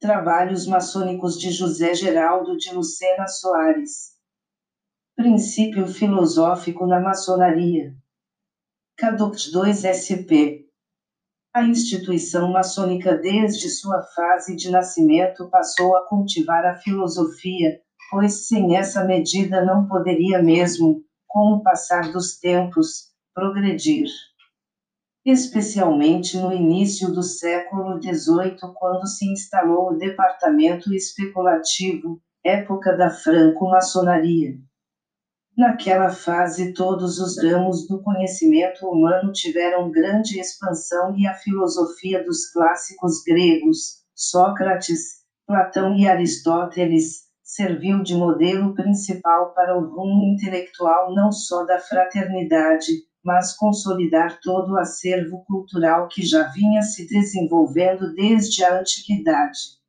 Trabalhos maçônicos de José Geraldo de Lucena Soares. Princípio filosófico na maçonaria. Caduct 2 SP. A instituição maçônica desde sua fase de nascimento passou a cultivar a filosofia, pois sem essa medida não poderia mesmo, com o passar dos tempos, progredir. Especialmente no início do século XVIII, quando se instalou o departamento especulativo, época da franco-maçonaria. Naquela fase, todos os ramos do conhecimento humano tiveram grande expansão e a filosofia dos clássicos gregos, Sócrates, Platão e Aristóteles, serviu de modelo principal para o rumo intelectual não só da fraternidade, mas consolidar todo o acervo cultural que já vinha se desenvolvendo desde a antiguidade.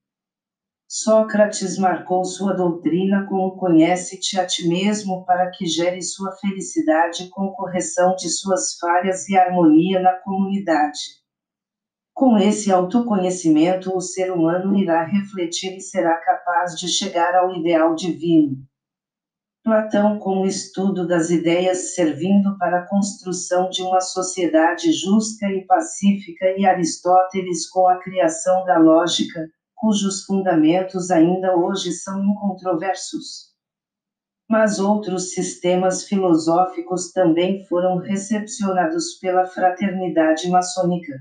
Sócrates marcou sua doutrina com conhece-te a ti mesmo para que gere sua felicidade com correção de suas falhas e harmonia na comunidade. Com esse autoconhecimento, o ser humano irá refletir e será capaz de chegar ao ideal divino. Platão com o estudo das ideias servindo para a construção de uma sociedade justa e pacífica e Aristóteles com a criação da lógica, cujos fundamentos ainda hoje são incontroversos. Mas outros sistemas filosóficos também foram recepcionados pela fraternidade maçônica.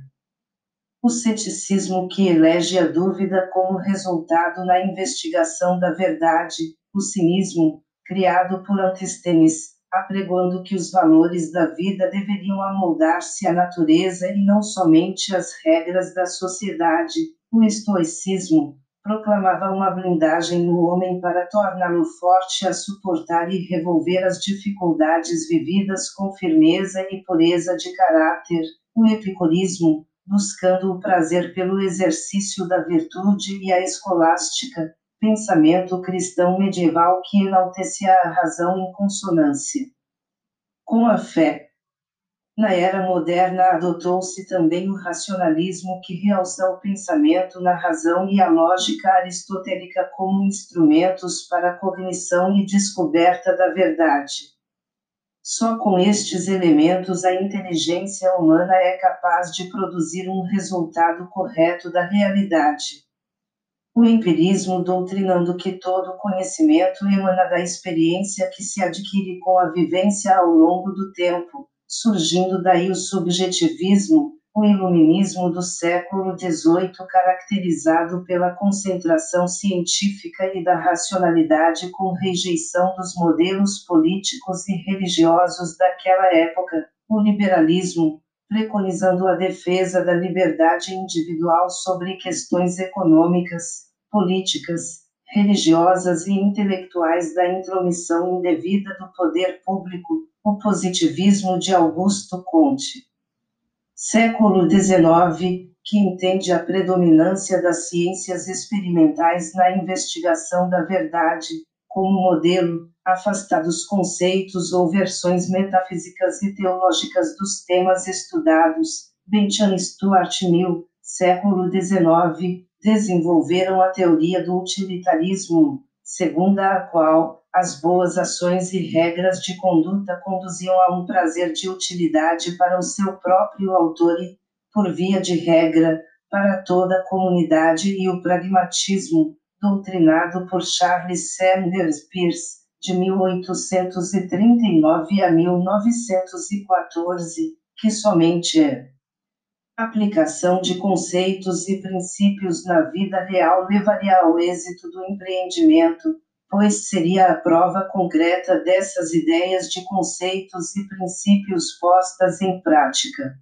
O ceticismo que elege a dúvida como resultado na investigação da verdade, o cinismo, criado por Antisthenes, apregoando que os valores da vida deveriam amoldar-se à natureza e não somente às regras da sociedade, o estoicismo proclamava uma blindagem no homem para torná-lo forte a suportar e revolver as dificuldades vividas com firmeza e pureza de caráter. O epicurismo, buscando o prazer pelo exercício da virtude e a escolástica, pensamento cristão medieval que enaltecia a razão em consonância com a fé, na era moderna adotou-se também o racionalismo que realça o pensamento na razão e a lógica aristotélica como instrumentos para a cognição e descoberta da verdade. Só com estes elementos a inteligência humana é capaz de produzir um resultado correto da realidade. O empirismo doutrinando que todo conhecimento emana da experiência que se adquire com a vivência ao longo do tempo, surgindo daí o subjetivismo, o iluminismo do século XVIII, caracterizado pela concentração científica e da racionalidade com rejeição dos modelos políticos e religiosos daquela época, o liberalismo, preconizando a defesa da liberdade individual sobre questões econômicas, políticas, religiosas e intelectuais da intromissão indevida do poder público, o positivismo de Augusto Comte. Século XIX, que entende a predominância das ciências experimentais na investigação da verdade, como modelo, afastados conceitos ou versões metafísicas e teológicas dos temas estudados. Benjamin Stuart Mill, século XIX, desenvolveram a teoria do utilitarismo, segundo a qual as boas ações e regras de conduta conduziam a um prazer de utilidade para o seu próprio autor e, por via de regra, para toda a comunidade e o pragmatismo, doutrinado por Charles Sanders Peirce, de 1839 a 1914, que somente é aplicação de conceitos e princípios na vida real levaria ao êxito do empreendimento, pois seria a prova concreta dessas ideias de conceitos e princípios postas em prática.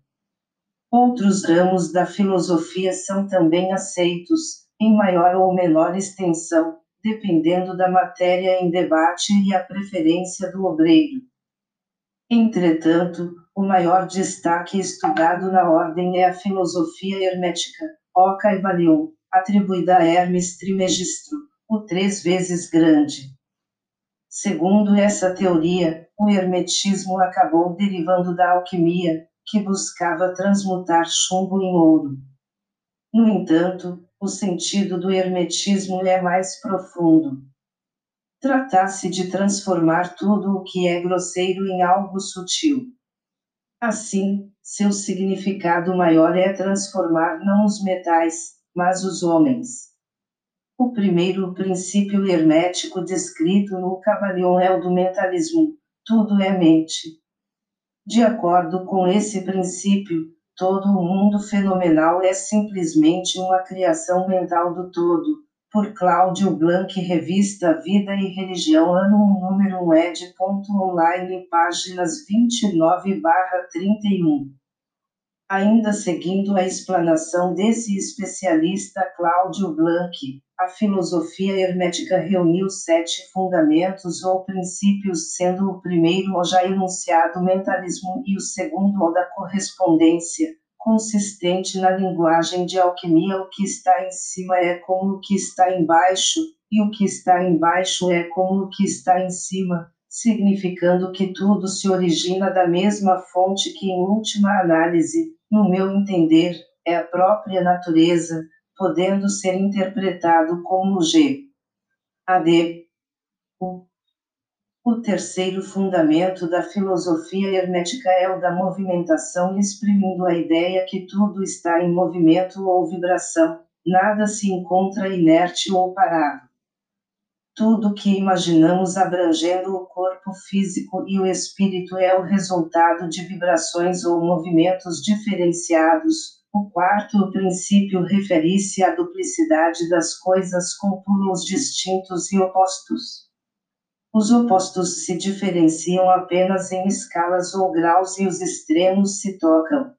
Outros ramos da filosofia são também aceitos, em maior ou menor extensão, dependendo da matéria em debate e a preferência do obreiro. Entretanto, o maior destaque estudado na ordem é a filosofia hermética, Oca e Balion, atribuída a Hermes Trismegistro, o três vezes grande. Segundo essa teoria, o hermetismo acabou derivando da alquimia, que buscava transmutar chumbo em ouro. No entanto, o sentido do hermetismo é mais profundo. Trata-se de transformar tudo o que é grosseiro em algo sutil. Assim, seu significado maior é transformar não os metais, mas os homens. O primeiro princípio hermético descrito no Cabalion é o do mentalismo: tudo é mente. De acordo com esse princípio, todo o mundo fenomenal é simplesmente uma criação mental do todo. Por Cláudio Blanc, Revista Vida e Religião, ano 1, número 1, ed.online, páginas 29/31. Ainda seguindo a explanação desse especialista Cláudio Blanc, a filosofia hermética reuniu sete fundamentos ou princípios, sendo o primeiro o já enunciado mentalismo e o segundo o da correspondência, consistente na linguagem de alquimia. O que está em cima é como o que está embaixo, e o que está embaixo é como o que está em cima, significando que tudo se origina da mesma fonte que, em última análise, no meu entender, é a própria natureza podendo ser interpretado como G. AD. O, o terceiro fundamento da filosofia hermética é o da movimentação, exprimindo a ideia que tudo está em movimento ou vibração, nada se encontra inerte ou parado. Tudo que imaginamos abrangendo o corpo físico e o espírito é o resultado de vibrações ou movimentos diferenciados, o quarto princípio refere-se à duplicidade das coisas com pulos distintos e opostos. Os opostos se diferenciam apenas em escalas ou graus e os extremos se tocam.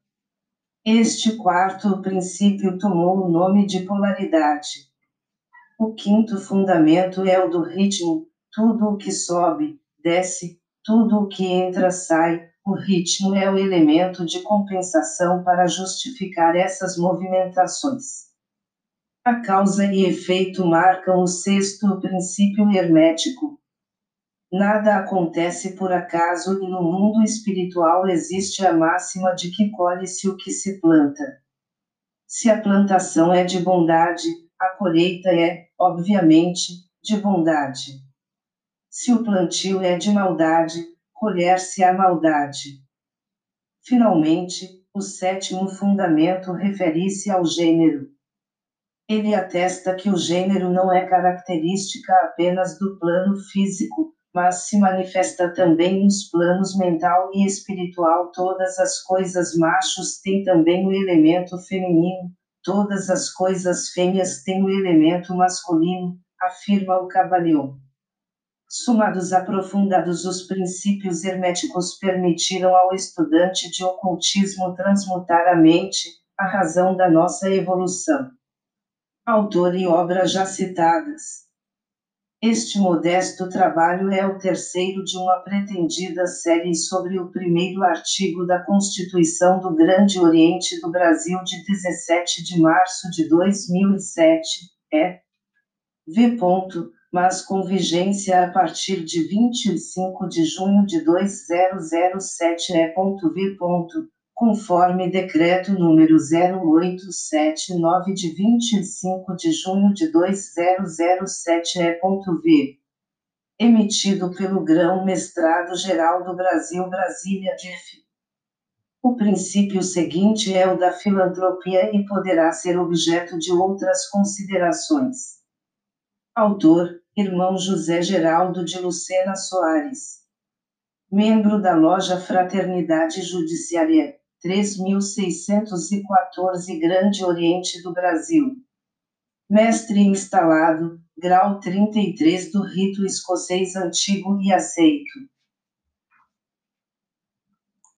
Este quarto princípio tomou o nome de polaridade. O quinto fundamento é o do ritmo: tudo o que sobe, desce, tudo o que entra, sai, o ritmo é o elemento de compensação para justificar essas movimentações. A causa e efeito marcam o sexto princípio hermético. Nada acontece por acaso e no mundo espiritual existe a máxima de que colhe-se o que se planta. Se a plantação é de bondade, a colheita é, obviamente, de bondade. Se o plantio é de maldade, colher-se a maldade. Finalmente, o sétimo fundamento refere-se ao gênero. Ele atesta que o gênero não é característica apenas do plano físico, mas se manifesta também nos planos mental e espiritual. Todas as coisas machos têm também o elemento feminino, todas as coisas fêmeas têm o elemento masculino, afirma o Cabaleon. Sumados aprofundados os princípios herméticos permitiram ao estudante de ocultismo transmutar a mente, a razão da nossa evolução. Autor e obras já citadas. Este modesto trabalho é o terceiro de uma pretendida série sobre o primeiro artigo da Constituição do Grande Oriente do Brasil de 17 de março de 2007, é V mas com vigência a partir de 25 de junho de 2007 E.V. Conforme decreto número 0879 de 25 de junho de 2007 E.V. Emitido pelo Grão Mestrado Geral do Brasil Brasília DIF. O princípio seguinte é o da filantropia e poderá ser objeto de outras considerações. Autor: Irmão José Geraldo de Lucena Soares. Membro da Loja Fraternidade Judiciária 3614 Grande Oriente do Brasil. Mestre instalado, grau 33 do rito escocês antigo e aceito.